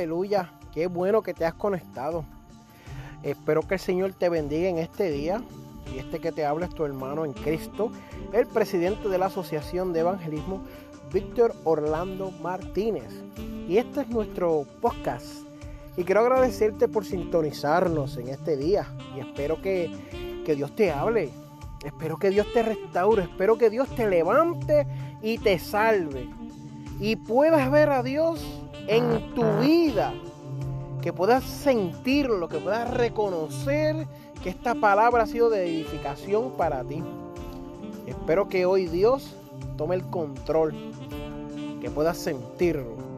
Aleluya, qué bueno que te has conectado. Espero que el Señor te bendiga en este día. Y este que te habla es tu hermano en Cristo, el presidente de la Asociación de Evangelismo, Víctor Orlando Martínez. Y este es nuestro podcast. Y quiero agradecerte por sintonizarnos en este día. Y espero que, que Dios te hable. Espero que Dios te restaure. Espero que Dios te levante y te salve. Y puedas ver a Dios en tu vida. Que puedas sentirlo, que puedas reconocer que esta palabra ha sido de edificación para ti. Espero que hoy Dios tome el control, que puedas sentirlo.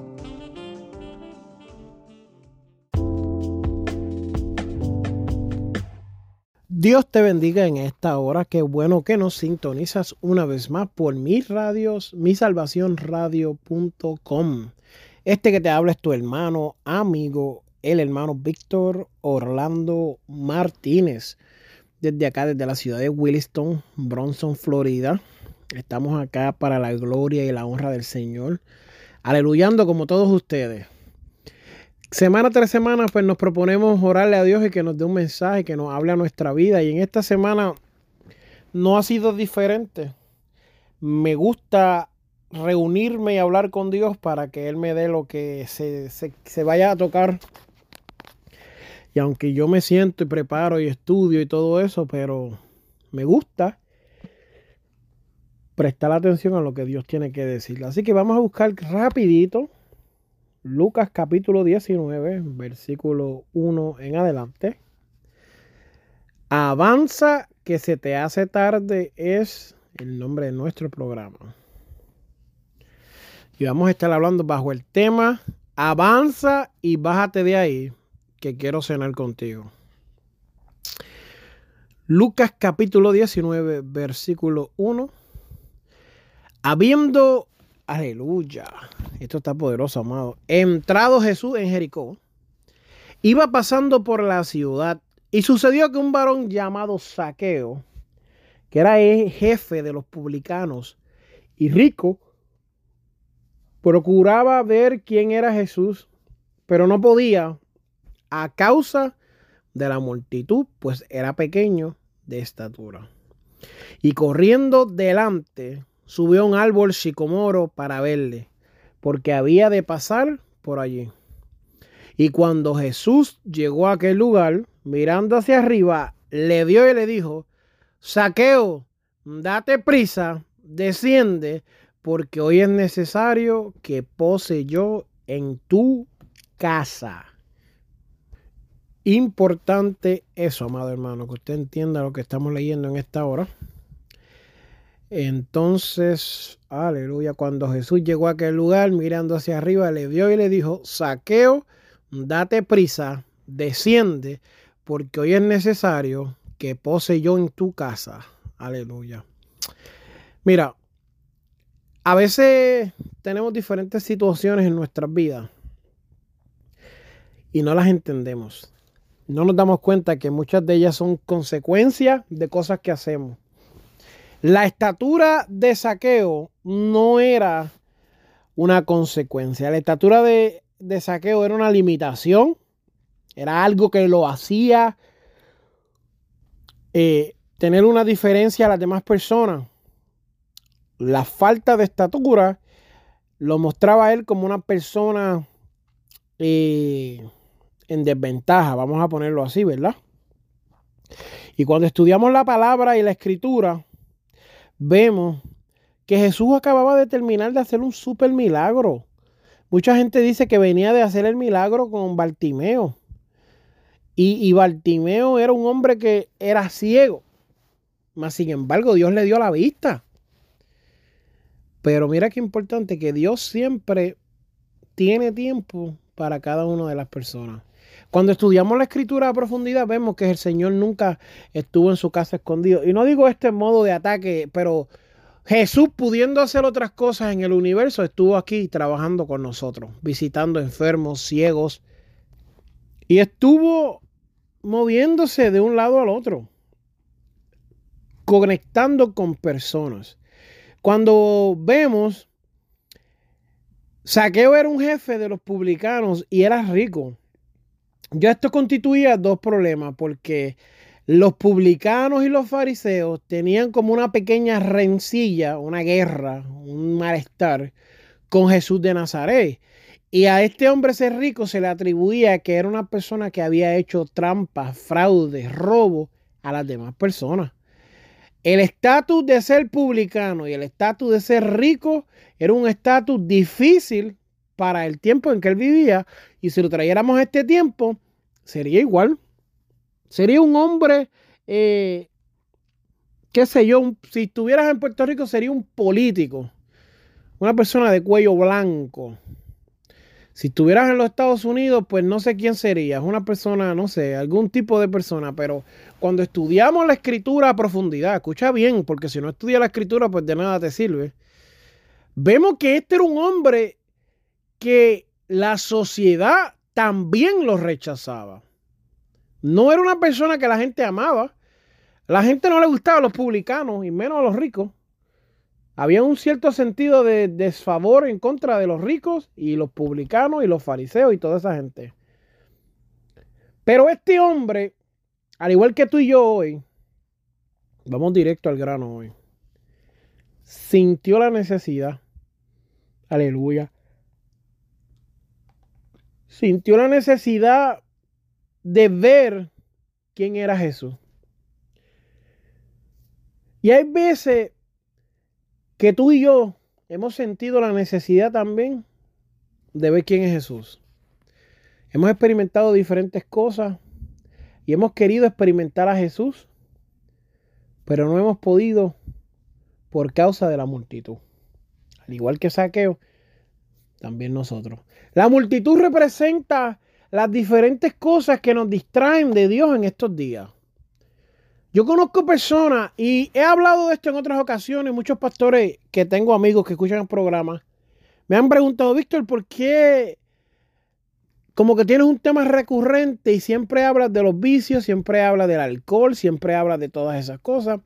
Dios te bendiga en esta hora. Qué bueno que nos sintonizas una vez más por mis radios, misalvacionradio.com. Este que te habla es tu hermano, amigo, el hermano Víctor Orlando Martínez. Desde acá, desde la ciudad de Williston, Bronson, Florida. Estamos acá para la gloria y la honra del Señor. Aleluyando como todos ustedes. Semana tras semana, pues nos proponemos orarle a Dios y que nos dé un mensaje, que nos hable a nuestra vida. Y en esta semana no ha sido diferente. Me gusta reunirme y hablar con Dios para que Él me dé lo que se, se, vaya a tocar. Y aunque yo me siento y preparo y estudio y todo eso, pero me gusta prestar atención a lo que Dios tiene que decir. Así que vamos a buscar rapidito Lucas capítulo 19, versículo 1 en adelante. Avanza que se te hace tarde es el nombre de nuestro programa. Y vamos a estar hablando bajo el tema Avanza y bájate de ahí, que quiero cenar contigo. Lucas capítulo 19, versículo 1. Habiendo, aleluya, esto está poderoso, amado. Entrado Jesús en Jericó, iba pasando por la ciudad y sucedió que un varón llamado Saqueo, que era el jefe de los publicanos y rico, procuraba ver quién era Jesús, pero no podía a causa de la multitud, pues era pequeño de estatura. Y corriendo delante, subió a un árbol sicomoro para verle, porque había de pasar por allí. Y cuando Jesús llegó a aquel lugar, mirando hacia arriba, le dio y le dijo, Saqueo, date prisa, desciende, porque hoy es necesario que pose yo en tu casa. Importante eso, amado hermano, que usted entienda lo que estamos leyendo en esta hora. Entonces, aleluya, cuando Jesús llegó a aquel lugar, mirando hacia arriba, le vio y le dijo, saqueo, date prisa, desciende, porque hoy es necesario que pose yo en tu casa. Aleluya. Mira, a veces tenemos diferentes situaciones en nuestras vidas y no las entendemos. No nos damos cuenta que muchas de ellas son consecuencias de cosas que hacemos. La estatura de saqueo no era una consecuencia. La estatura de, saqueo era una limitación. Era algo que lo hacía eh, tener una diferencia a las demás personas la falta de estatura lo mostraba él como una persona eh, en desventaja, vamos a ponerlo así, ¿verdad? Y cuando estudiamos la palabra y la escritura, vemos que Jesús acababa de terminar de hacer un super milagro. Mucha gente dice que venía de hacer el milagro con Bartimeo. Y, y Bartimeo era un hombre que era ciego. Mas sin embargo, Dios le dio la vista. Pero mira qué importante que Dios siempre tiene tiempo para cada una de las personas. Cuando estudiamos la escritura a profundidad, vemos que el Señor nunca estuvo en su casa escondido. Y no digo este modo de ataque, pero Jesús, pudiendo hacer otras cosas en el universo, estuvo aquí trabajando con nosotros, visitando enfermos, ciegos, y estuvo moviéndose de un lado al otro, conectando con personas. Cuando vemos, Saqueo era un jefe de los publicanos y era rico. Ya esto constituía dos problemas, porque los publicanos y los fariseos tenían como una pequeña rencilla, una guerra, un malestar con Jesús de Nazaret. Y a este hombre ser rico se le atribuía que era una persona que había hecho trampas, fraudes, robo a las demás personas. El estatus de ser publicano y el estatus de ser rico era un estatus difícil para el tiempo en que él vivía. Y si lo trayéramos a este tiempo, sería igual. Sería un hombre, eh, qué sé yo, si estuvieras en Puerto Rico sería un político, una persona de cuello blanco. Si estuvieras en los Estados Unidos, pues no sé quién sería, es una persona, no sé, algún tipo de persona, pero cuando estudiamos la escritura a profundidad, escucha bien, porque si no estudias la escritura, pues de nada te sirve. Vemos que este era un hombre que la sociedad también lo rechazaba. No era una persona que la gente amaba. La gente no le gustaba a los publicanos y menos a los ricos. Había un cierto sentido de desfavor en contra de los ricos y los publicanos y los fariseos y toda esa gente. Pero este hombre, al igual que tú y yo hoy, vamos directo al grano hoy, sintió la necesidad, aleluya, sintió la necesidad de ver quién era Jesús. Y hay veces que tú y yo hemos sentido la necesidad también de ver quién es Jesús. Hemos experimentado diferentes cosas y hemos querido experimentar a Jesús, pero no hemos podido por causa de la multitud. Al igual que Saqueo, también nosotros. La multitud representa las diferentes cosas que nos distraen de Dios en estos días. Yo conozco personas y he hablado de esto en otras ocasiones, muchos pastores que tengo amigos que escuchan el programa, me han preguntado, Víctor, ¿por qué como que tienes un tema recurrente y siempre hablas de los vicios, siempre hablas del alcohol, siempre hablas de todas esas cosas?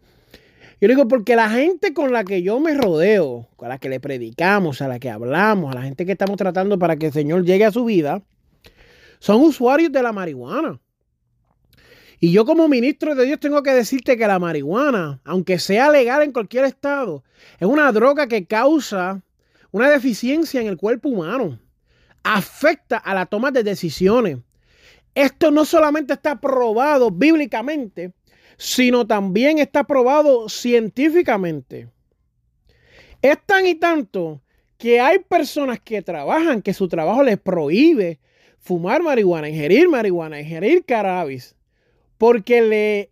Yo digo, porque la gente con la que yo me rodeo, con la que le predicamos, a la que hablamos, a la gente que estamos tratando para que el Señor llegue a su vida, son usuarios de la marihuana. Y yo como ministro de Dios tengo que decirte que la marihuana, aunque sea legal en cualquier estado, es una droga que causa una deficiencia en el cuerpo humano. Afecta a la toma de decisiones. Esto no solamente está probado bíblicamente, sino también está probado científicamente. Es tan y tanto que hay personas que trabajan, que su trabajo les prohíbe fumar marihuana, ingerir marihuana, ingerir cannabis, porque le,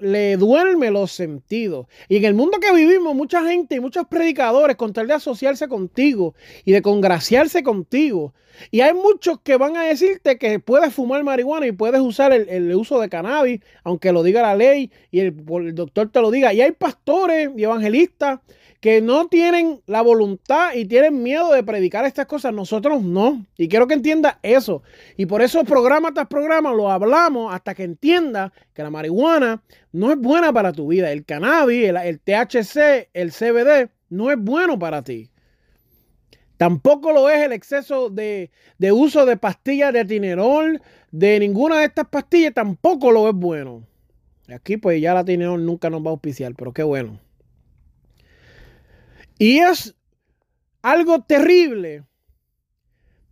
le duerme los sentidos. Y en el mundo que vivimos, mucha gente y muchos predicadores, con tal de asociarse contigo y de congraciarse contigo. Y hay muchos que van a decirte que puedes fumar marihuana y puedes usar el, uso de cannabis, aunque lo diga la ley y el, el doctor te lo diga. Y hay pastores y evangelistas que no tienen la voluntad y tienen miedo de predicar estas cosas, nosotros no. Y quiero que entienda eso. Y por eso programa tras programa lo hablamos hasta que entienda que la marihuana no es buena para tu vida. El cannabis, el, THC, el CBD, no es bueno para ti. Tampoco lo es el exceso de, de uso de pastillas de tinerol, de ninguna de estas pastillas, tampoco lo es bueno. Aquí pues ya la tinerol nunca nos va a auspiciar, pero qué bueno. Y es algo terrible.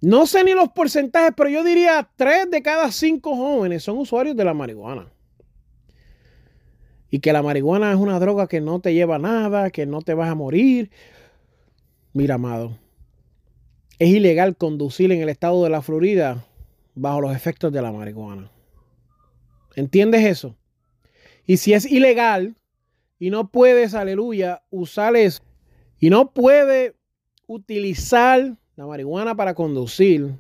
No sé ni los porcentajes, pero yo diría tres de cada cinco jóvenes son usuarios de la marihuana. Y que la marihuana es una droga que no te lleva nada, que no te vas a morir. Mira, amado, es ilegal conducir en el estado de la Florida bajo los efectos de la marihuana. ¿Entiendes eso? Y si es ilegal, y no puedes, aleluya, usar eso. Y no puede utilizar la marihuana para conducir.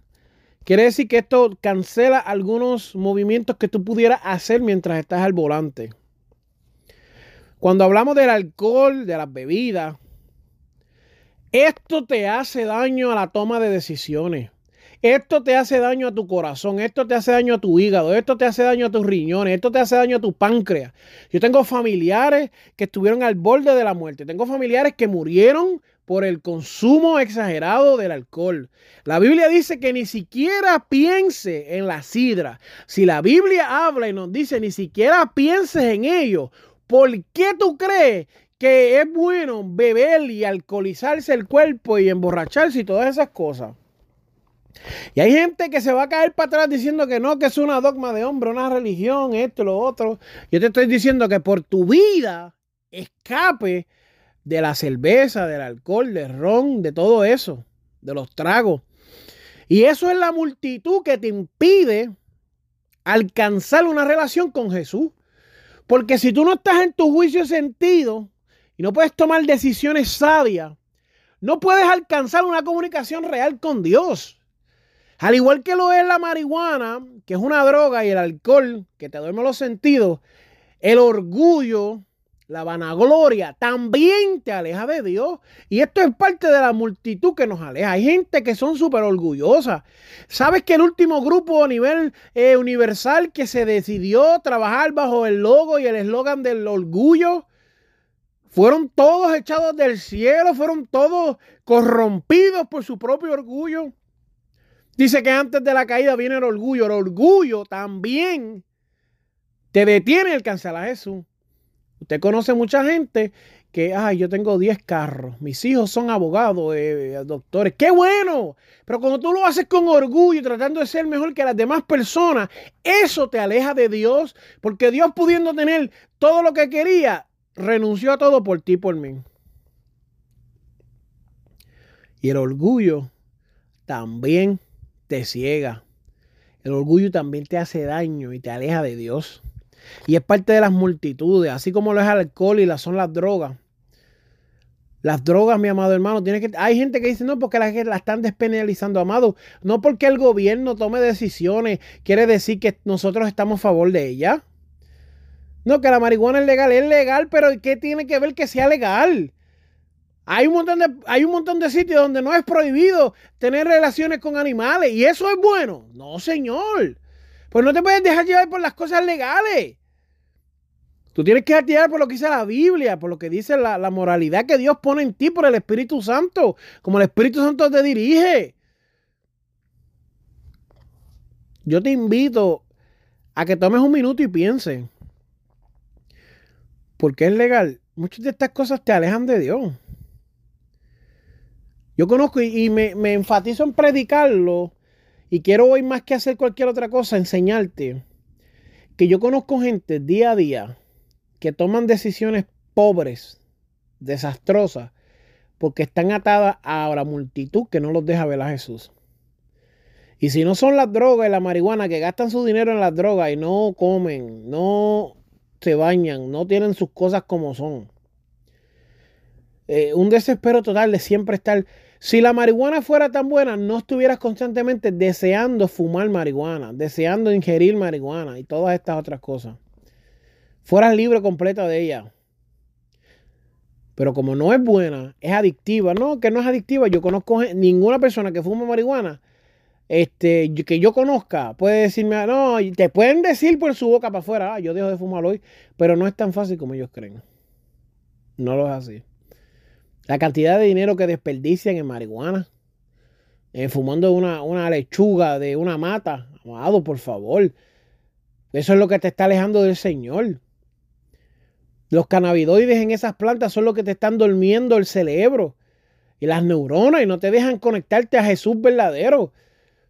Quiere decir que esto cancela algunos movimientos que tú pudieras hacer mientras estás al volante. Cuando hablamos del alcohol, de las bebidas, esto te hace daño a la toma de decisiones. Esto te hace daño a tu corazón, esto te hace daño a tu hígado, esto te hace daño a tus riñones, esto te hace daño a tu páncreas. Yo tengo familiares que estuvieron al borde de la muerte, tengo familiares que murieron por el consumo exagerado del alcohol. La Biblia dice que ni siquiera piense en la sidra. Si la Biblia habla y nos dice ni siquiera pienses en ello, ¿por qué tú crees que es bueno beber y alcoholizarse el cuerpo y emborracharse y todas esas cosas? Y hay gente que se va a caer para atrás diciendo que no, que es una dogma de hombre, una religión, esto, lo otro. Yo te estoy diciendo que por tu vida escape de la cerveza, del alcohol, del ron, de todo eso, de los tragos. Y eso es la multitud que te impide alcanzar una relación con Jesús. Porque si tú no estás en tu juicio sentido y no puedes tomar decisiones sabias, no puedes alcanzar una comunicación real con Dios. Al igual que lo es la marihuana, que es una droga, y el alcohol, que te duerme los sentidos, el orgullo, la vanagloria, también te aleja de Dios. Y esto es parte de la multitud que nos aleja. Hay gente que son súper orgullosas. ¿Sabes que el último grupo a nivel eh, universal que se decidió trabajar bajo el logo y el eslogan del orgullo? Fueron todos echados del cielo, fueron todos corrompidos por su propio orgullo. Dice que antes de la caída viene el orgullo. El orgullo también te detiene el cancelar a Jesús. Usted conoce mucha gente que, ay, yo tengo 10 carros, mis hijos son abogados, eh, doctores, qué bueno. Pero cuando tú lo haces con orgullo, tratando de ser mejor que las demás personas, eso te aleja de Dios, porque Dios pudiendo tener todo lo que quería, renunció a todo por ti, por mí. Y el orgullo también te ciega. El orgullo también te hace daño y te aleja de Dios. Y es parte de las multitudes, así como lo es alcohol y las son las drogas. Las drogas, mi amado hermano, tiene que. Hay gente que dice no, porque la, la están despenalizando, amado. No porque el gobierno tome decisiones, quiere decir que nosotros estamos a favor de ella. No, que la marihuana es legal, es legal, pero ¿qué tiene que ver que sea legal? Hay un, montón de, hay un montón de sitios donde no es prohibido tener relaciones con animales y eso es bueno. No, señor. Pues no te puedes dejar llevar por las cosas legales. Tú tienes que llevar por lo que dice la Biblia, por lo que dice la, la moralidad que Dios pone en ti por el Espíritu Santo, como el Espíritu Santo te dirige. Yo te invito a que tomes un minuto y pienses. Porque es legal. Muchas de estas cosas te alejan de Dios. Yo conozco y, me, enfatizo en predicarlo y quiero hoy más que hacer cualquier otra cosa, enseñarte que yo conozco gente día a día que toman decisiones pobres, desastrosas, porque están atadas a la multitud que no los deja ver a Jesús. Y si no son las drogas y la marihuana que gastan su dinero en las drogas y no comen, no se bañan, no tienen sus cosas como son. Eh, un desespero total de siempre estar si la marihuana fuera tan buena, no estuvieras constantemente deseando fumar marihuana, deseando ingerir marihuana y todas estas otras cosas. Fueras libre completa de ella. Pero como no es buena, es adictiva. No, que no es adictiva. Yo conozco ninguna persona que fuma marihuana este, que yo conozca, puede decirme, ah, no, te pueden decir por su boca para afuera, ah, yo dejo de fumar hoy, pero no es tan fácil como ellos creen. No lo es así. La cantidad de dinero que desperdician en marihuana. Eh, fumando una, una, lechuga de una mata. Amado, por favor. Eso es lo que te está alejando del Señor. Los cannabinoides en esas plantas son lo que te están durmiendo el cerebro y las neuronas y no te dejan conectarte a Jesús verdadero.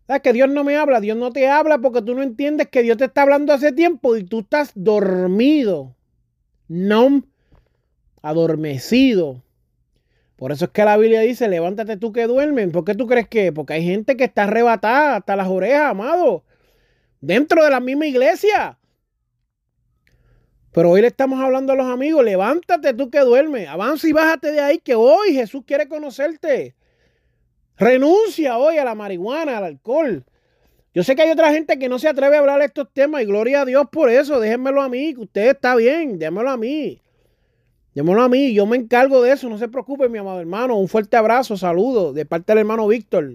¿Sabes que Dios no me habla? Dios no te habla porque tú no entiendes que Dios te está hablando hace tiempo y tú estás dormido. No adormecido. Por eso es que la Biblia dice, levántate tú que duermen. ¿Por qué tú crees que? Porque hay gente que está arrebatada hasta las orejas, amado. Dentro de la misma iglesia. Pero hoy le estamos hablando a los amigos, levántate tú que duermes, avanza y bájate de ahí que hoy Jesús quiere conocerte. Renuncia hoy a la marihuana, al alcohol. Yo sé que hay otra gente que no se atreve a hablar de estos temas y gloria a Dios por eso. Déjenmelo a mí, que usted está bien, démelo a mí. Démelo a mí, yo me encargo de eso, no se preocupe, mi amado hermano. Un fuerte abrazo, saludo de parte del hermano Víctor.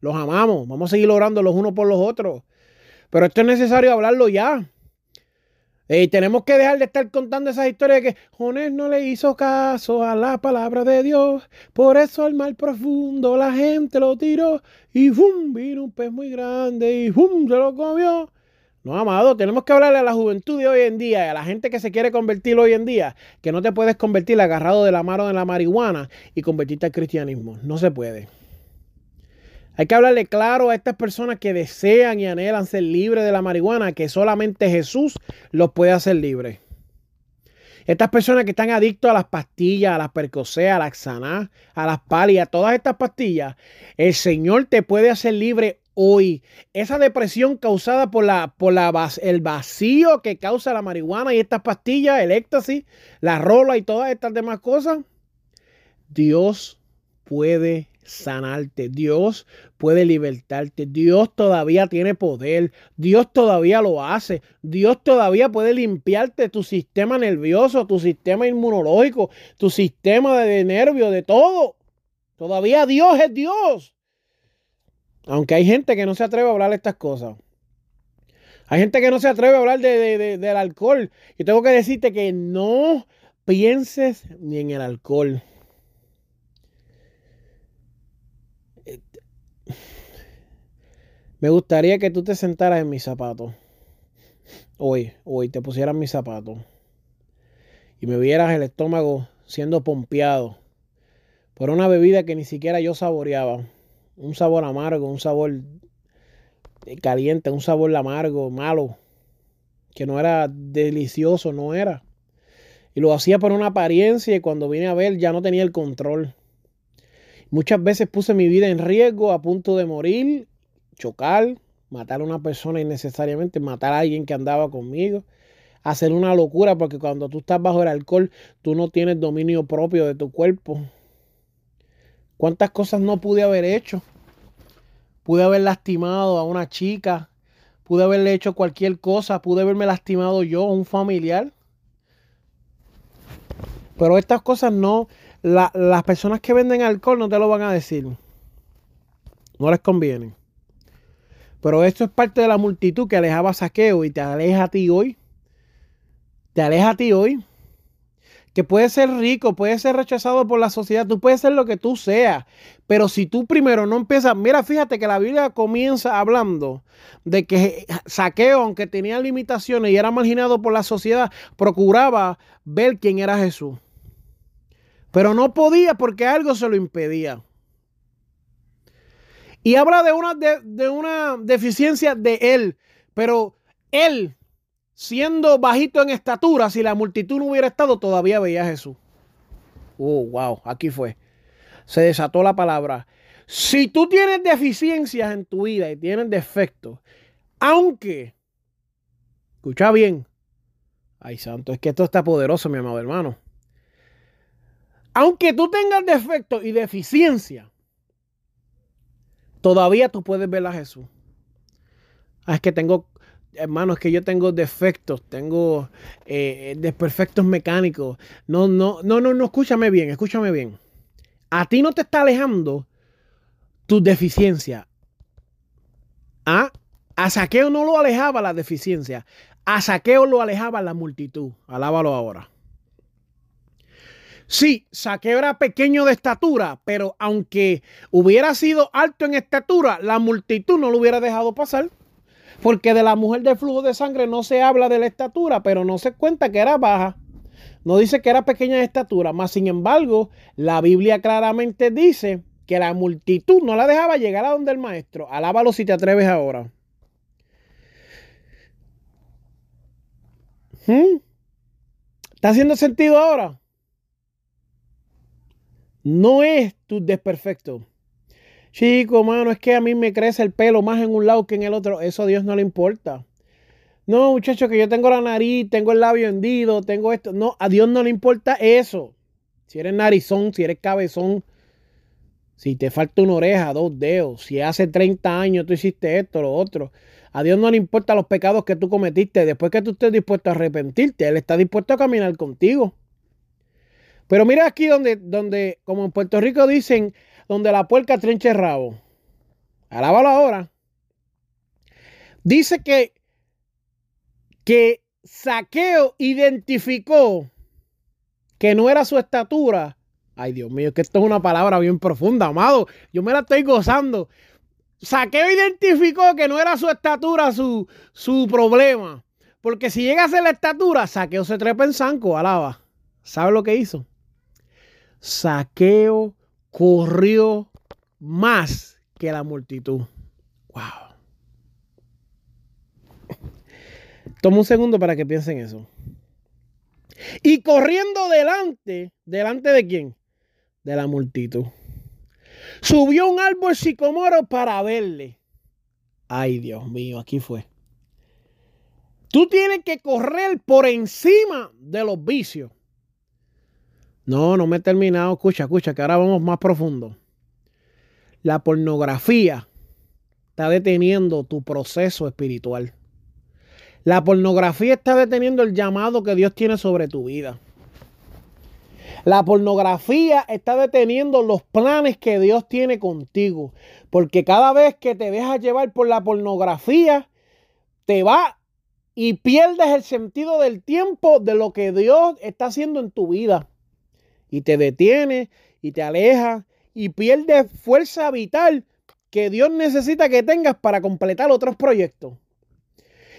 Los amamos, vamos a seguir orando los unos por los otros. Pero esto es necesario hablarlo ya. Y tenemos que dejar de estar contando esas historias de que Jonés no le hizo caso a la palabra de Dios. Por eso al mar profundo la gente lo tiró. Y ¡bum! Vino un pez muy grande y ¡bum! Se lo comió. No, amado, tenemos que hablarle a la juventud de hoy en día y a la gente que se quiere convertir hoy en día, que no te puedes convertir agarrado de la mano de la marihuana y convertirte al cristianismo. No se puede. Hay que hablarle claro a estas personas que desean y anhelan ser libres de la marihuana, que solamente Jesús los puede hacer libres. Estas personas que están adictos a las pastillas, a las percoseas, a las xaná, a las palias, a todas estas pastillas, el Señor te puede hacer libre hoy. Esa depresión causada por, la, por la, el vacío que causa la marihuana y estas pastillas, el éxtasis, la rola y todas estas demás cosas, Dios puede sanarte. Dios puede libertarte. Dios todavía tiene poder. Dios todavía lo hace. Dios todavía puede limpiarte tu sistema nervioso, tu sistema inmunológico, tu sistema de nervios, de todo. Todavía Dios es Dios. Aunque hay gente que no se atreve a hablar de estas cosas. Hay gente que no se atreve a hablar de, del alcohol. Y tengo que decirte que no pienses ni en el alcohol. Me gustaría que tú te sentaras en mis zapatos. Hoy, hoy te pusieras mis zapatos. Y me vieras el estómago siendo pompeado por una bebida que ni siquiera yo saboreaba. Un sabor amargo, un sabor caliente, un sabor amargo, malo. Que no era delicioso, no era. Y lo hacía por una apariencia y cuando vine a ver ya no tenía el control. Muchas veces puse mi vida en riesgo a punto de morir chocar, matar a una persona innecesariamente, matar a alguien que andaba conmigo, hacer una locura porque cuando tú estás bajo el alcohol, tú no tienes dominio propio de tu cuerpo. ¿Cuántas cosas no pude haber hecho? Pude haber lastimado a una chica, pude haberle hecho cualquier cosa, pude haberme lastimado yo, un familiar. Pero estas cosas no, las personas que venden alcohol no te lo van a decir. No les conviene. Pero esto es parte de la multitud que alejaba a Saqueo y te aleja a ti hoy. Te aleja a ti hoy. Que puedes ser rico, puedes ser rechazado por la sociedad, tú puedes ser lo que tú seas. Pero si tú primero no empiezas, mira, fíjate que la Biblia comienza hablando de que Saqueo, aunque tenía limitaciones y era marginado por la sociedad, procuraba ver quién era Jesús. Pero no podía porque algo se lo impedía. Y habla de una, de, una deficiencia de él. Pero él, siendo bajito en estatura, si la multitud no hubiera estado, todavía veía a Jesús. Oh, wow, aquí fue. Se desató la palabra. Si tú tienes deficiencias en tu vida y tienes defectos, aunque, escucha bien, ay santo, es que esto está poderoso, mi amado hermano. Aunque tú tengas defectos y deficiencias, todavía tú puedes ver a Jesús. Ah, es que tengo, hermano, es que yo tengo defectos, tengo eh, desperfectos mecánicos. No, no, no, no, no, escúchame bien, escúchame bien. A ti no te está alejando tu deficiencia. ¿Ah? A Saqueo no lo alejaba la deficiencia. A Saqueo lo alejaba la multitud. Alábalo ahora. Sí, Saqueo era pequeño de estatura, pero aunque hubiera sido alto en estatura, la multitud no lo hubiera dejado pasar. Porque de la mujer del flujo de sangre no se habla de la estatura, pero no se cuenta que era baja. No dice que era pequeña de estatura, más sin embargo, la Biblia claramente dice que la multitud no la dejaba llegar a donde el maestro. Alábalo si te atreves ahora. ¿Mm? ¿Está haciendo sentido ahora? No es tu desperfecto. Chico, mano, es que a mí me crece el pelo más en un lado que en el otro. Eso a Dios no le importa. No, muchacho, que yo tengo la nariz, tengo el labio hendido, tengo esto. No, a Dios no le importa eso. Si eres narizón, si eres cabezón, si te falta una oreja, dos dedos, si hace 30 años tú hiciste esto, lo otro. A Dios no le importa los pecados que tú cometiste. Después que tú estés dispuesto a arrepentirte, Él está dispuesto a caminar contigo. Pero mira aquí donde, donde como en Puerto Rico dicen, donde la puerca trinche rabo. Alábalo ahora. Dice que, que Saqueo identificó que no era su estatura. Ay, Dios mío, que esto es una palabra bien profunda, amado. Yo me la estoy gozando. Saqueo identificó que no era su estatura su, su problema. Porque si llega a ser la estatura, Saqueo se trepa en zanco, alaba. ¿Sabe lo que hizo? Saqueo corrió más que la multitud. Wow. Toma un segundo para que piensen eso. Y corriendo delante, delante de quién? De la multitud. Subió un árbol sicomoro para verle. Ay, Dios mío, aquí fue. Tú tienes que correr por encima de los vicios. No, no me he terminado. Escucha, escucha, que ahora vamos más profundo. La pornografía está deteniendo tu proceso espiritual. La pornografía está deteniendo el llamado que Dios tiene sobre tu vida. La pornografía está deteniendo los planes que Dios tiene contigo. Porque cada vez que te dejas llevar por la pornografía, te va y pierdes el sentido del tiempo de lo que Dios está haciendo en tu vida. Y te detiene y te aleja y pierdes fuerza vital que Dios necesita que tengas para completar otros proyectos.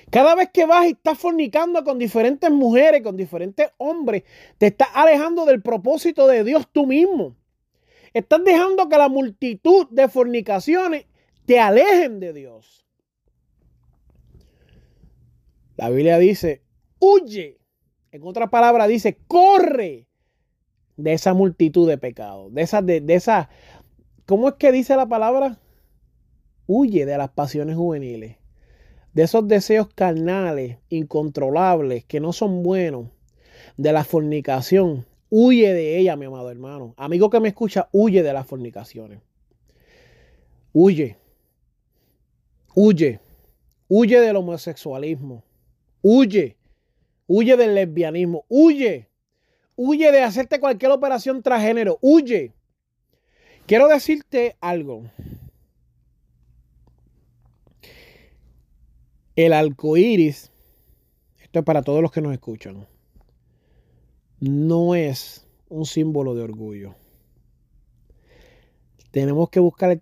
Cada vez que vas y estás fornicando con diferentes mujeres, con diferentes hombres, te estás alejando del propósito de Dios tú mismo. Estás dejando que la multitud de fornicaciones te alejen de Dios. La Biblia dice, huye. En otra palabra dice, corre de esa multitud de pecados. De esa, de, de esa, ¿cómo es que dice la palabra? Huye de las pasiones juveniles de esos deseos carnales, incontrolables, que no son buenos, de la fornicación, huye de ella, mi amado hermano. Amigo que me escucha, huye de las fornicaciones. Huye. Huye. Huye del homosexualismo. Huye. Huye del lesbianismo. Huye. Huye de hacerte cualquier operación transgénero. Huye. Quiero decirte algo. El arco esto es para todos los que nos escuchan, no es un símbolo de orgullo. Tenemos que buscar el,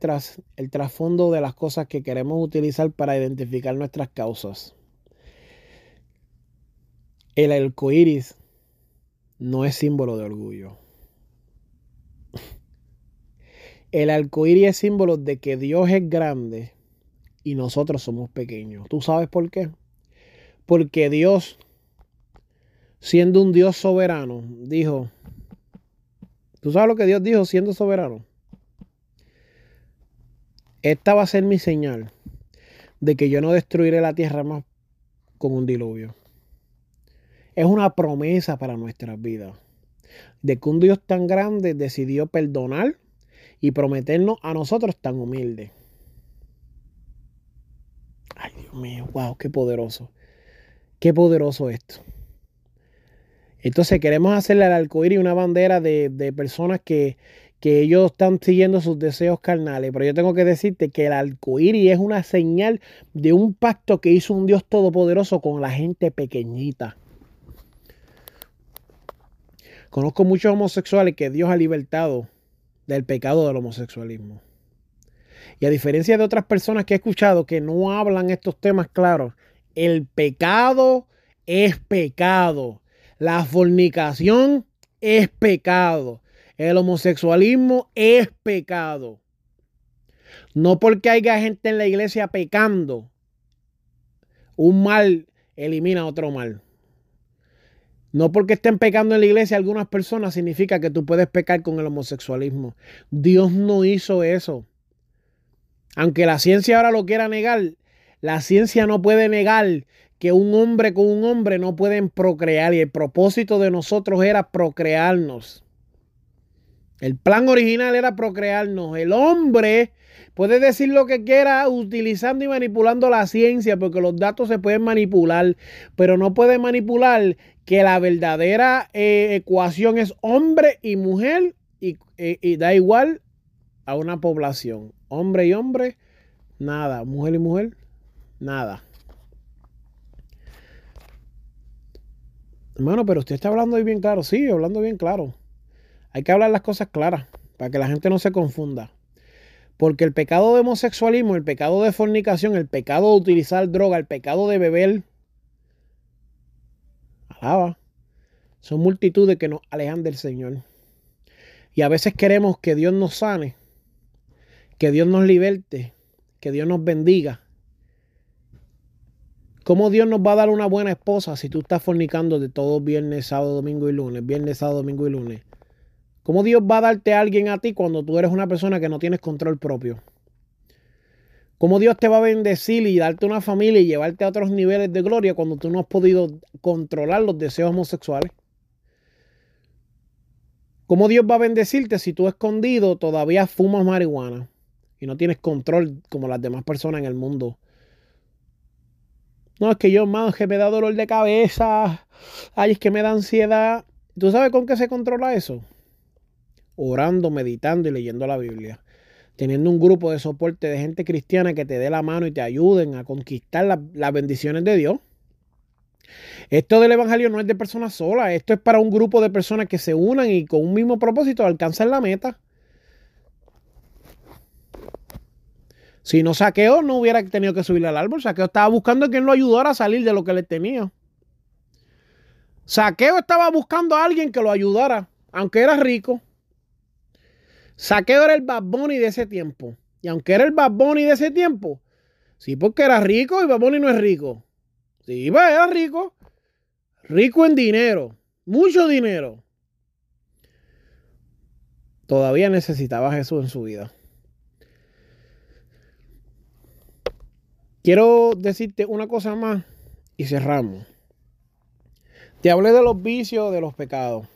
el trasfondo de las cosas que queremos utilizar para identificar nuestras causas. El arco no es símbolo de orgullo. El arco iris es símbolo de que Dios es grande y nosotros somos pequeños. ¿Tú sabes por qué? Porque Dios, siendo un Dios soberano, dijo, ¿tú sabes lo que Dios dijo siendo soberano? Esta va a ser mi señal de que yo no destruiré la tierra más con un diluvio. Es una promesa para nuestras vidas. De que un Dios tan grande decidió perdonar y prometernos a nosotros tan humildes. Ay, Dios mío, wow, qué poderoso. Qué poderoso esto. Entonces queremos hacerle al arcoíris una bandera de, personas que, que, ellos están siguiendo sus deseos carnales. Pero yo tengo que decirte que el arcoíris es una señal de un pacto que hizo un Dios todopoderoso con la gente pequeñita. Conozco muchos homosexuales que Dios ha libertado del pecado del homosexualismo. Y a diferencia de otras personas que he escuchado que no hablan estos temas claros, el pecado es pecado. La fornicación es pecado. El homosexualismo es pecado. No porque haya gente en la iglesia pecando, un mal elimina otro mal. No porque estén pecando en la iglesia algunas personas significa que tú puedes pecar con el homosexualismo. Dios no hizo eso aunque la ciencia ahora lo quiera negar, La ciencia no puede negar que un hombre con un hombre no pueden procrear y el propósito de nosotros era procrearnos. El plan original era procrearnos. El hombre puede decir lo que quiera utilizando y manipulando la ciencia porque los datos se pueden manipular, pero no puede manipular que la verdadera eh, ecuación es hombre y mujer y, y da igual a una población. Hombre y hombre, nada. Mujer y mujer, nada. Hermano, pero usted está hablando bien claro. Sí, hablando bien claro. Hay que hablar las cosas claras para que la gente no se confunda. Porque el pecado de homosexualismo, el pecado de fornicación, el pecado de utilizar droga, el pecado de beber, alaba, son multitudes que nos alejan del Señor. Y a veces queremos que Dios nos sane, que Dios nos liberte, que Dios nos bendiga. ¿Cómo Dios nos va a dar una buena esposa si tú estás fornicando de todo viernes, sábado, domingo y lunes? Viernes, sábado, domingo y lunes. ¿Cómo Dios va a darte a alguien a ti cuando tú eres una persona que no tienes control propio? ¿Cómo Dios te va a bendecir y darte una familia y llevarte a otros niveles de gloria cuando tú no has podido controlar los deseos homosexuales? ¿Cómo Dios va a bendecirte si tú escondido todavía fumas marihuana y no tienes control como las demás personas en el mundo? No, es que yo, más que me da dolor de cabeza. Ay, es que me da ansiedad. ¿Tú sabes con qué se controla eso? Orando, meditando y leyendo la Biblia. Teniendo un grupo de soporte de gente cristiana que te dé la mano y te ayuden a conquistar las bendiciones de Dios. Esto del Evangelio no es de personas solas, esto es para un grupo de personas que se unan y con un mismo propósito alcanzan la meta. Si no saqueo, no hubiera tenido que subir al árbol. Saqueo estaba buscando a quien lo ayudara a salir de lo que le tenía. Saqueo estaba buscando a alguien que lo ayudara, aunque era rico. Saqueo era el Bad Bunny de ese tiempo. Y aunque era el Bad de ese tiempo, sí, porque era rico y Bad no es rico. Sí, pues, era rico. Rico en dinero. Mucho dinero. Todavía necesitaba Jesús en su vida. Quiero decirte una cosa más y cerramos. Te hablé de los vicios, de los pecados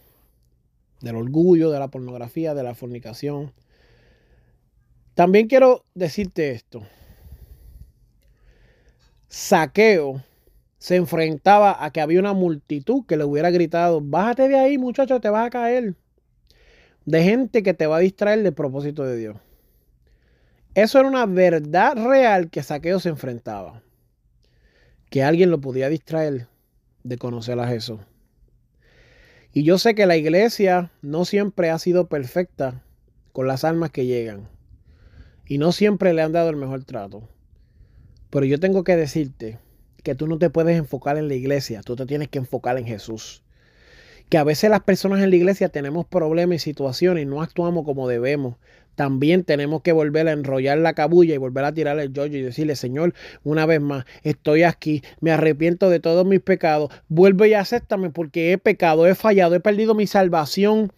del orgullo, de la pornografía, de la fornicación. También quiero decirte esto. Saqueo se enfrentaba a que había una multitud que le hubiera gritado, bájate de ahí muchacho, te vas a caer. De gente que te va a distraer del propósito de Dios. Eso era una verdad real que Saqueo se enfrentaba. Que alguien lo podía distraer de conocer a Jesús. Y yo sé que la iglesia no siempre ha sido perfecta con las almas que llegan. Y no siempre le han dado el mejor trato. Pero yo tengo que decirte que tú no te puedes enfocar en la iglesia, tú te tienes que enfocar en Jesús. Que a veces las personas en la iglesia tenemos problemas y situaciones y no actuamos como debemos también tenemos que volver a enrollar la cabulla y volver a tirar el yoyo y decirle, Señor, una vez más, estoy aquí, me arrepiento de todos mis pecados, vuelve y acéptame porque he pecado, he fallado, he perdido mi salvación.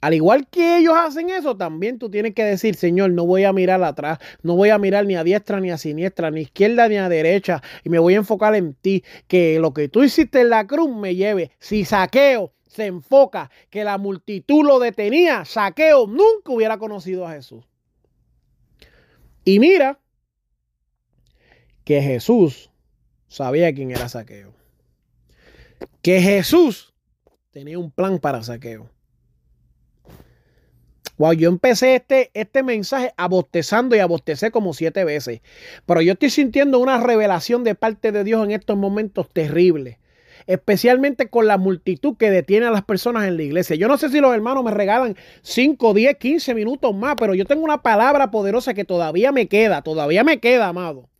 Al igual que ellos hacen eso, también tú tienes que decir, Señor, no voy a mirar atrás, no voy a mirar ni a diestra ni a siniestra, ni a izquierda ni a derecha, y me voy a enfocar en ti, que lo que tú hiciste en la cruz me lleve. Si saqueo, se enfoca que la multitud lo detenía, Saqueo nunca hubiera conocido a Jesús. Y mira que Jesús sabía quién era Saqueo. Que Jesús tenía un plan para Saqueo. Wow, yo empecé este, este mensaje abostezando y abostecé como siete veces. Pero yo estoy sintiendo una revelación de parte de Dios en estos momentos terribles especialmente con la multitud que detiene a las personas en la iglesia. Yo no sé si los hermanos me regalan 5, 10, 15 minutos más, pero yo tengo una palabra poderosa que todavía me queda, todavía me queda, amado.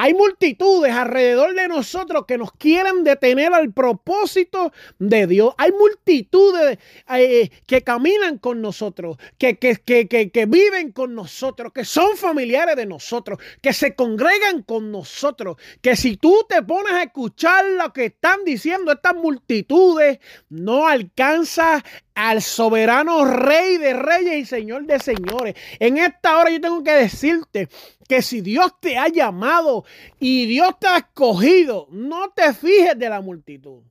Hay multitudes alrededor de nosotros que nos quieren detener al propósito de Dios. Hay multitudes eh, que caminan con nosotros, que, que, que, viven con nosotros, que son familiares de nosotros, que se congregan con nosotros. Que si tú te pones a escuchar lo que están diciendo estas multitudes, no alcanzas al soberano rey de reyes y señor de señores. En esta hora yo tengo que decirte que si Dios te ha llamado y Dios te ha escogido, no te fijes de la multitud.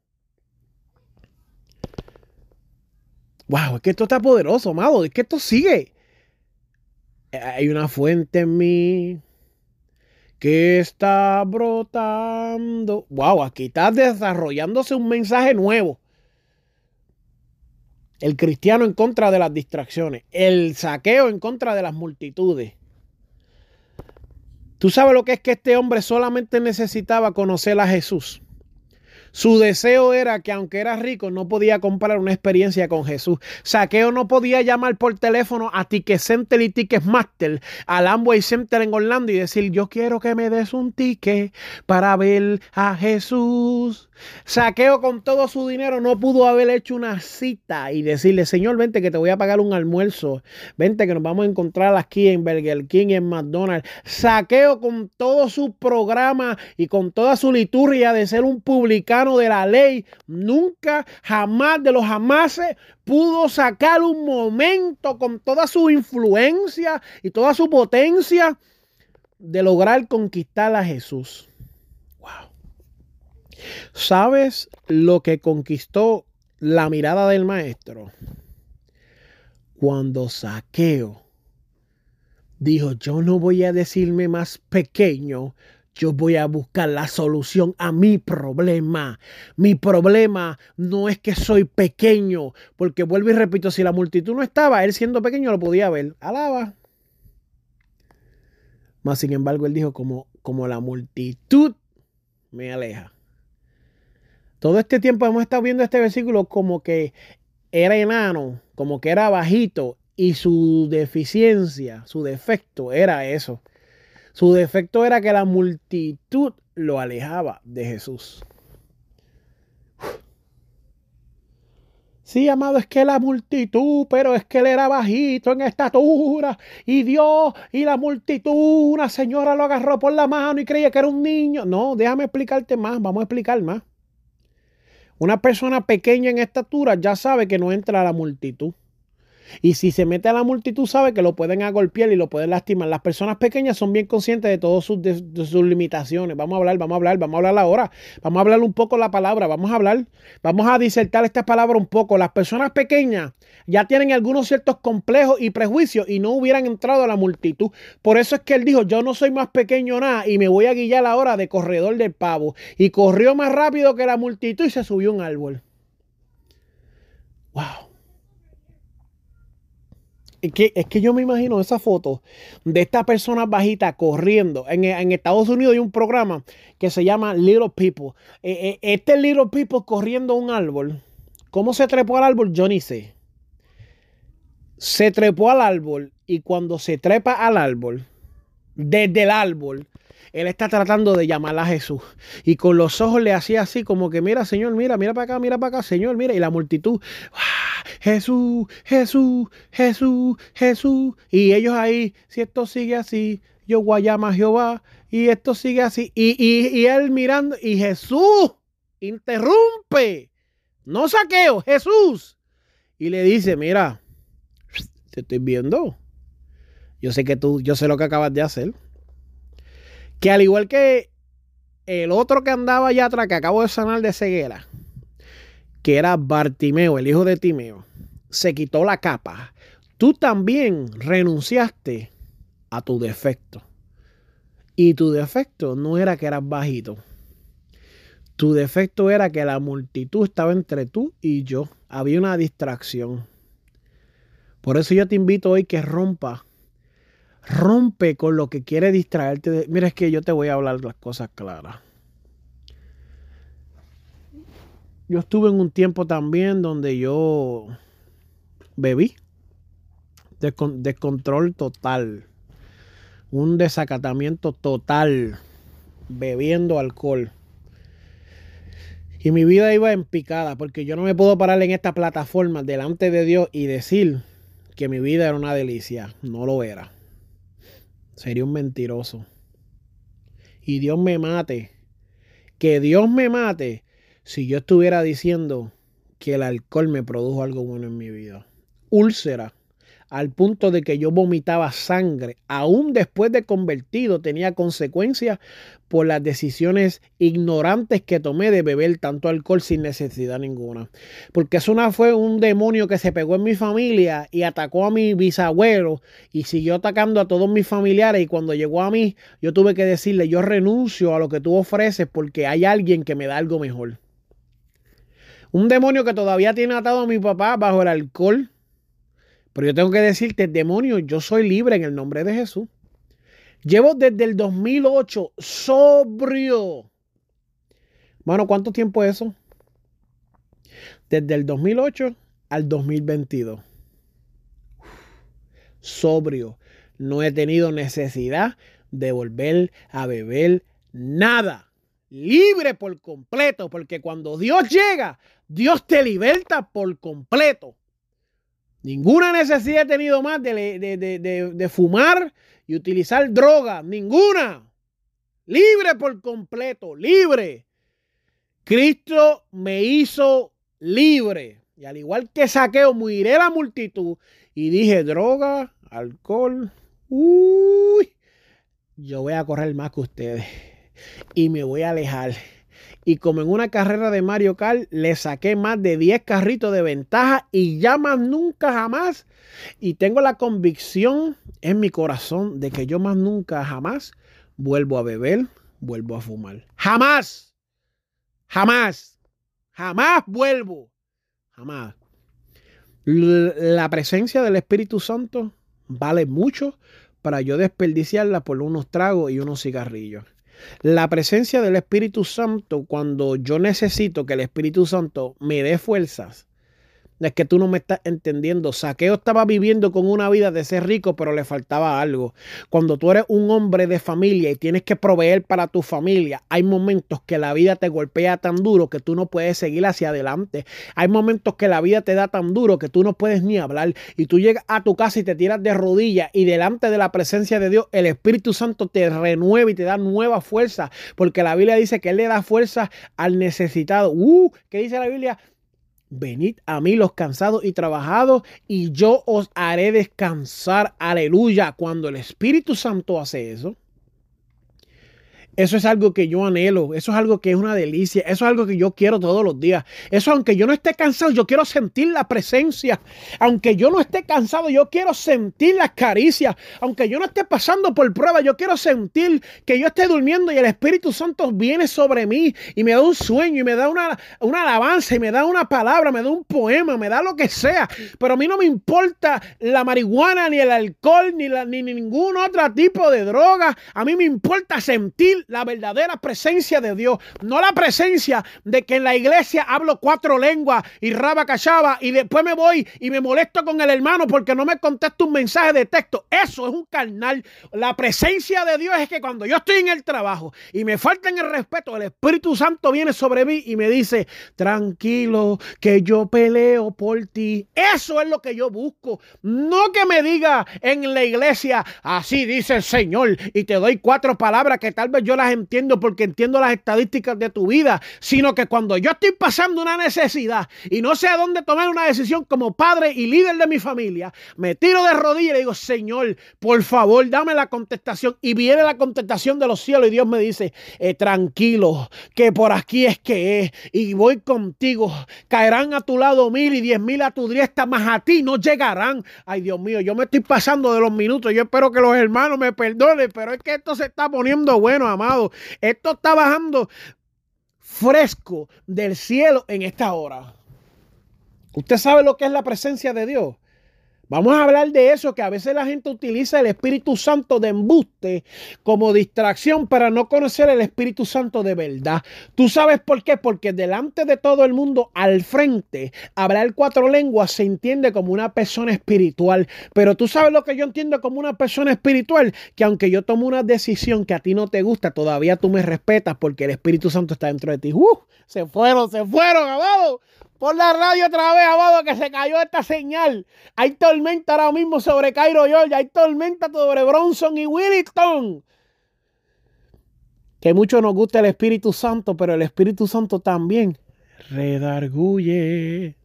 Wow, es que esto está poderoso, amado. Es que esto sigue. Hay una fuente en mí que está brotando. Wow, aquí está desarrollándose un mensaje nuevo. El cristiano en contra de las distracciones. El saqueo en contra de las multitudes. Tú sabes lo que es que este hombre solamente necesitaba conocer a Jesús. Su deseo era que aunque era rico, no podía comprar una experiencia con Jesús. Saqueo no podía llamar por teléfono a Ticket Center y Ticketmaster, al Amway Center en Orlando y decir, yo quiero que me des un ticket para ver a Jesús. Saqueo con todo su dinero no pudo haber hecho una cita y decirle, Señor, vente que te voy a pagar un almuerzo. Vente que nos vamos a encontrar aquí en Burger King en McDonald's. Saqueo con todo su programa y con toda su liturgia de ser un publicano de la ley. Nunca, jamás de los jamases pudo sacar un momento con toda su influencia y toda su potencia de lograr conquistar a Jesús. ¿Sabes lo que conquistó la mirada del maestro? Cuando Saqueo dijo, yo no voy a decirme más pequeño, yo voy a buscar la solución a mi problema. Mi problema no es que soy pequeño, porque vuelvo y repito, si la multitud no estaba, él siendo pequeño lo podía ver. Alaba. Más sin embargo, él dijo, como, como la multitud me aleja. Todo este tiempo hemos estado viendo este versículo como que era enano, como que era bajito y su deficiencia, su defecto era eso. Su defecto era que la multitud lo alejaba de Jesús. Sí, amado, es que la multitud, pero es que él era bajito en estatura y Dios y la multitud, una señora lo agarró por la mano y creía que era un niño. No, déjame explicarte más, vamos a explicar más. Una persona pequeña en estatura ya sabe que no entra a la multitud. Y si se mete a la multitud, sabe que lo pueden agolpear y lo pueden lastimar. Las personas pequeñas son bien conscientes de todas sus, sus, limitaciones. Vamos a hablar, vamos a hablar, vamos a hablar ahora. Vamos a hablar un poco la palabra, vamos a hablar, vamos a disertar esta palabra un poco. Las personas pequeñas ya tienen algunos ciertos complejos y prejuicios y no hubieran entrado a la multitud. Por eso es que él dijo, yo no soy más pequeño nada y me voy a guiar ahora de corredor del pavo. Y corrió más rápido que la multitud y se subió a un árbol. Wow. Es que, es que yo me imagino esa foto de esta persona bajita corriendo. En, Estados Unidos hay un programa que se llama Little People. Eh, eh, este Little People corriendo un árbol. ¿Cómo se trepó al árbol? Yo ni sé. Se trepó al árbol y cuando se trepa al árbol, desde el árbol, él está tratando de llamar a Jesús. Y con los ojos le hacía así como que, mira, Señor, mira, mira para acá, mira para acá, Señor, mira. Y la multitud, Jesús, Jesús, Jesús, Jesús. Y ellos ahí, si esto sigue así, yo voy a llamar a Jehová. Y esto sigue así. Y, él mirando, y Jesús interrumpe. No saqueo, Jesús. Y le dice, mira, te estoy viendo. Yo sé que tú, yo sé lo que acabas de hacer. Que al igual que el otro que andaba allá atrás, que acabo de sanar de ceguera, que era Bartimeo, el hijo de Timeo, se quitó la capa. Tú también renunciaste a tu defecto. Y tu defecto no era que eras bajito. Tu defecto era que la multitud estaba entre tú y yo. Había una distracción. Por eso yo te invito hoy que rompa. Rompe con lo que quiere distraerte. Mira, es que yo te voy a hablar las cosas claras. Yo estuve en un tiempo también donde yo bebí. descontrol total. Un desacatamiento total. Bebiendo alcohol. Y mi vida iba en picada porque yo no me puedo parar en esta plataforma delante de Dios y decir que mi vida era una delicia. No lo era. Sería un mentiroso. Y Dios me mate. Que Dios me mate si yo estuviera diciendo que el alcohol me produjo algo bueno en mi vida. Úlcera, al punto de que yo vomitaba sangre. Aún después de convertido tenía consecuencias por las decisiones ignorantes que tomé de beber tanto alcohol sin necesidad ninguna. Porque eso fue un demonio que se pegó en mi familia y atacó a mi bisabuelo y siguió atacando a todos mis familiares y cuando llegó a mí yo tuve que decirle yo renuncio a lo que tú ofreces porque hay alguien que me da algo mejor. Un demonio que todavía tiene atado a mi papá bajo el alcohol. Pero yo tengo que decirte, demonio, yo soy libre en el nombre de Jesús. Llevo desde el 2008 sobrio. Bueno, ¿cuánto tiempo es eso? Desde el 2008 al 2022. Sobrio. No he tenido necesidad de volver a beber nada. Libre por completo, porque cuando Dios llega, Dios te liberta por completo. Ninguna necesidad he tenido más de, de fumar y utilizar droga. Ninguna. Libre por completo. Libre. Cristo me hizo libre. Y al igual que saqueo, miré la multitud y dije, droga, alcohol, uy, yo voy a correr más que ustedes y me voy a alejar. Y como en una carrera de Mario Kart, le saqué más de 10 carritos de ventaja y ya más nunca jamás. Y tengo la convicción en mi corazón de que yo más nunca jamás vuelvo a beber, vuelvo a fumar. Jamás. Jamás. Jamás vuelvo. Jamás. La presencia del Espíritu Santo vale mucho para yo desperdiciarla por unos tragos y unos cigarrillos. La presencia del Espíritu Santo, cuando yo necesito que el Espíritu Santo me dé fuerzas, es que tú no me estás entendiendo. Saqueo estaba viviendo con una vida de ser rico, pero le faltaba algo. Cuando tú eres un hombre de familia y tienes que proveer para tu familia, hay momentos que la vida te golpea tan duro que tú no puedes seguir hacia adelante. Hay momentos que la vida te da tan duro que tú no puedes ni hablar. Y tú llegas a tu casa y te tiras de rodillas y delante de la presencia de Dios, el Espíritu Santo te renueva y te da nueva fuerza. Porque la Biblia dice que Él le da fuerza al necesitado. Uh, ¿qué dice la Biblia? Venid a mí los cansados y trabajados y yo os haré descansar. Aleluya. Cuando el Espíritu Santo hace eso, eso es algo que yo anhelo, eso es algo que es una delicia, eso es algo que yo quiero todos los días. Eso aunque yo no esté cansado, yo quiero sentir la presencia. Aunque yo no esté cansado, yo quiero sentir las caricias. Aunque yo no esté pasando por prueba, yo quiero sentir que yo esté durmiendo y el Espíritu Santo viene sobre mí y me da un sueño y me da una, una alabanza y me da una palabra, me da un poema, me da lo que sea. Pero a mí no me importa la marihuana, ni el alcohol, ni, la, ni ningún otro tipo de droga. A mí me importa sentir la verdadera presencia de Dios, no la presencia de que en la iglesia hablo cuatro lenguas y raba cachaba y después me voy y me molesto con el hermano porque no me contesta un mensaje de texto. Eso es un carnal. La presencia de Dios es que cuando yo estoy en el trabajo y me faltan el respeto, el Espíritu Santo viene sobre mí y me dice, tranquilo, que yo peleo por ti. Eso es lo que yo busco. No que me diga en la iglesia, así dice el Señor, y te doy cuatro palabras que tal vez yo las entiendo porque entiendo las estadísticas de tu vida, sino que cuando yo estoy pasando una necesidad y no sé dónde tomar una decisión como padre y líder de mi familia, me tiro de rodillas y digo, Señor, por favor, dame la contestación. Y viene la contestación de los cielos y Dios me dice, eh, tranquilo, que por aquí es que es, y voy contigo. Caerán a tu lado mil y diez mil a tu diestra, más a ti no llegarán. Ay, Dios mío, yo me estoy pasando de los minutos. Yo espero que los hermanos me perdonen, pero es que esto se está poniendo bueno, amado. Esto está bajando fresco del cielo en esta hora. ¿Usted sabe lo que es la presencia de Dios? Vamos a hablar de eso, que a veces la gente utiliza el Espíritu Santo de embuste como distracción para no conocer el Espíritu Santo de verdad. ¿Tú sabes por qué? Porque delante de todo el mundo, al frente, hablar cuatro lenguas se entiende como una persona espiritual. Pero tú sabes lo que yo entiendo como una persona espiritual, que aunque yo tomo una decisión que a ti no te gusta, todavía tú me respetas porque el Espíritu Santo está dentro de ti. ¡Uh! Se fueron, se fueron, amado. Por la radio otra vez, amado, que se cayó esta señal. Hay tormenta ahora mismo sobre Cairo, Georgia. Hay tormenta sobre Bronson y Williston. Que mucho nos gusta el Espíritu Santo, pero el Espíritu Santo también redarguye.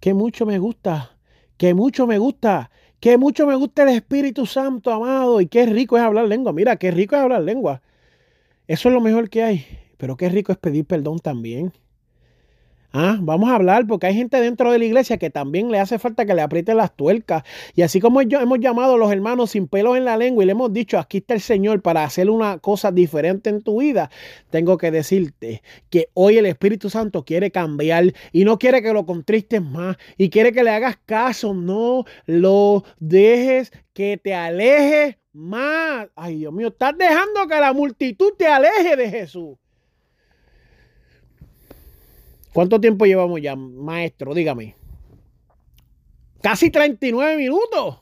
Que mucho me gusta que mucho me gusta, que mucho me gusta el Espíritu Santo, amado, y qué rico es hablar lengua. Mira, qué rico es hablar lengua. Eso es lo mejor que hay, pero qué rico es pedir perdón también. Ah, vamos a hablar porque hay gente dentro de la iglesia que también le hace falta que le aprieten las tuercas. Y así como yo, hemos llamado a los hermanos sin pelos en la lengua y le hemos dicho, aquí está el Señor para hacer una cosa diferente en tu vida, tengo que decirte que hoy el Espíritu Santo quiere cambiar y no quiere que lo contristes más y quiere que le hagas caso. No lo dejes que te aleje más. Ay, Dios mío, estás dejando que la multitud te aleje de Jesús. ¿Cuánto tiempo llevamos ya, maestro? Dígame. Casi 39 minutos.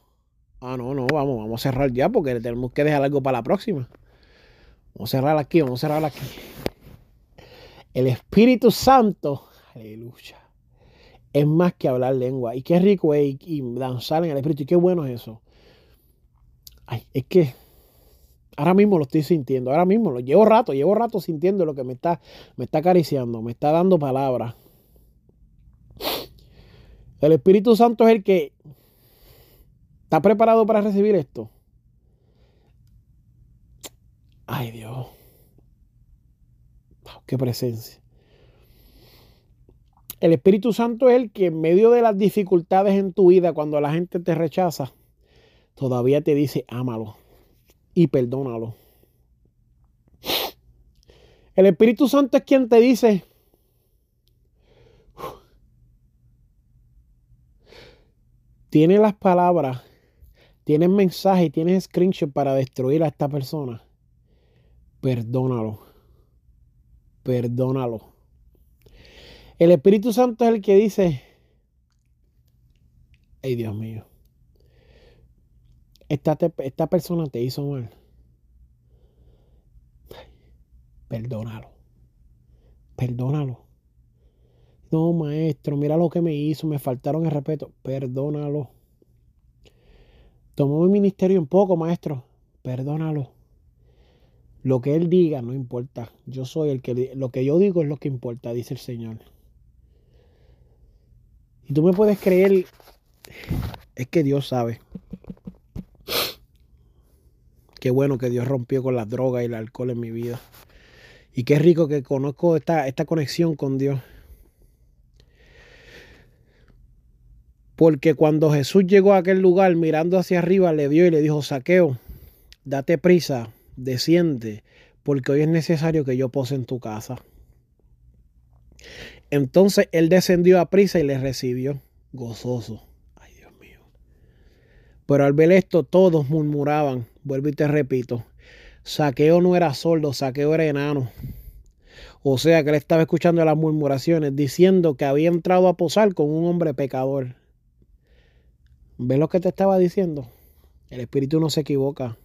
Ah, no, no, vamos, vamos a cerrar ya porque tenemos que dejar algo para la próxima. Vamos a cerrar aquí, vamos a cerrar aquí. El Espíritu Santo, aleluya, es más que hablar lengua. Y qué rico es y danzar en el Espíritu. Y qué bueno es eso. Ay, es que Ahora mismo lo estoy sintiendo, ahora mismo lo llevo rato, llevo rato sintiendo lo que me está, me está acariciando, me está dando palabras. El Espíritu Santo es el que está preparado para recibir esto. Ay Dios. Qué presencia. El Espíritu Santo es el que en medio de las dificultades en tu vida, cuando la gente te rechaza, todavía te dice, ámalo y perdónalo. El Espíritu Santo es quien te dice, tiene las palabras, tienes mensaje tienes screenshot para destruir a esta persona. Perdónalo. Perdónalo. El Espíritu Santo es el que dice, ay Dios mío, esta, esta persona te hizo mal. Perdónalo. Perdónalo. No, maestro, mira lo que me hizo, me faltaron el respeto. Perdónalo. Tomó mi ministerio un poco, maestro. Perdónalo. Lo que él diga no importa. Yo soy el que lo que yo digo es lo que importa, dice el Señor. Y tú me puedes creer, es que Dios sabe. Qué bueno que Dios rompió con las drogas y el alcohol en mi vida. Y qué rico que conozco esta, esta conexión con Dios. Porque cuando Jesús llegó a aquel lugar mirando hacia arriba, le vio y le dijo, saqueo, date prisa, desciende, porque hoy es necesario que yo pose en tu casa. Entonces él descendió a prisa y le recibió gozoso. Pero al ver esto todos murmuraban, vuelvo y te repito, Saqueo no era sordo, Saqueo era enano. O sea que él estaba escuchando las murmuraciones diciendo que había entrado a posar con un hombre pecador. ¿Ves lo que te estaba diciendo? El espíritu no se equivoca.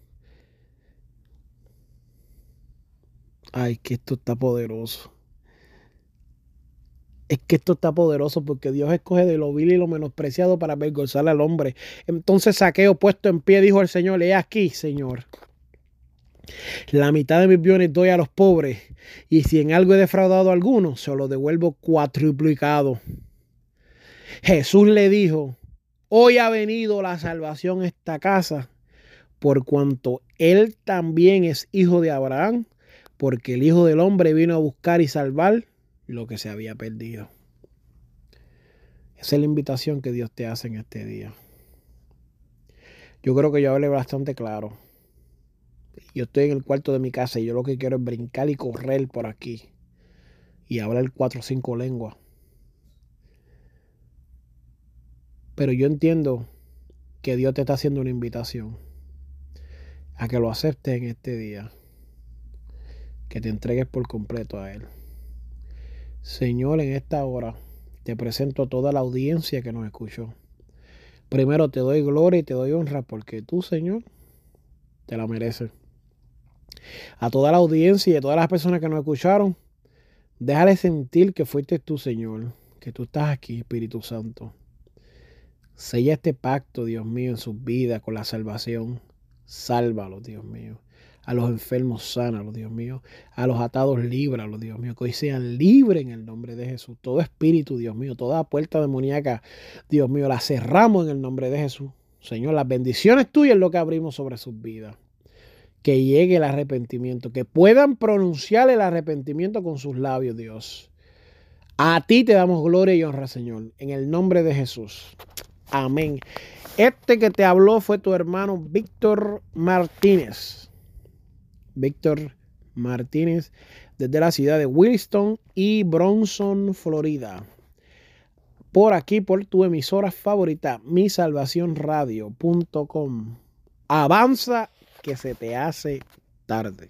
Ay, que esto está poderoso es que esto está poderoso porque Dios escoge de lo vil y lo menospreciado para avergonzar al hombre. Entonces Saqueo puesto en pie dijo al Señor, he aquí, Señor. La mitad de mis bienes doy a los pobres y si en algo he defraudado a alguno, se lo devuelvo cuatriplicado. Jesús le dijo, hoy ha venido la salvación a esta casa por cuanto él también es hijo de Abraham, porque el Hijo del Hombre vino a buscar y salvar lo que se había perdido. Esa es la invitación que Dios te hace en este día. Yo creo que yo hablé bastante claro. Yo estoy en el cuarto de mi casa y yo lo que quiero es brincar y correr por aquí y hablar cuatro o cinco lenguas. Pero yo entiendo que Dios te está haciendo una invitación a que lo aceptes en este día, que te entregues por completo a Él. Señor, en esta hora te presento a toda la audiencia que nos escuchó. Primero te doy gloria y te doy honra porque tú, Señor, te la mereces. A toda la audiencia y a todas las personas que nos escucharon, déjale sentir que fuiste tú, Señor, que tú estás aquí, Espíritu Santo. Sella este pacto, Dios mío, en sus vidas con la salvación. Sálvalo, Dios mío. A los enfermos sánalos, Dios mío. A los atados líbralos, Dios mío. Que hoy sean libres en el nombre de Jesús. Todo espíritu, Dios mío. Toda puerta demoníaca, Dios mío. La cerramos en el nombre de Jesús. Señor, las bendiciones tuyas es lo que abrimos sobre sus vidas. Que llegue el arrepentimiento. Que puedan pronunciar el arrepentimiento con sus labios, Dios. A ti te damos gloria y honra, Señor. En el nombre de Jesús. Amén. Este que te habló fue tu hermano Víctor Martínez. Víctor Martínez desde la ciudad de Williston y Bronson, Florida. Por aquí, por tu emisora favorita, misalvacionradio.com. Avanza que se te hace tarde.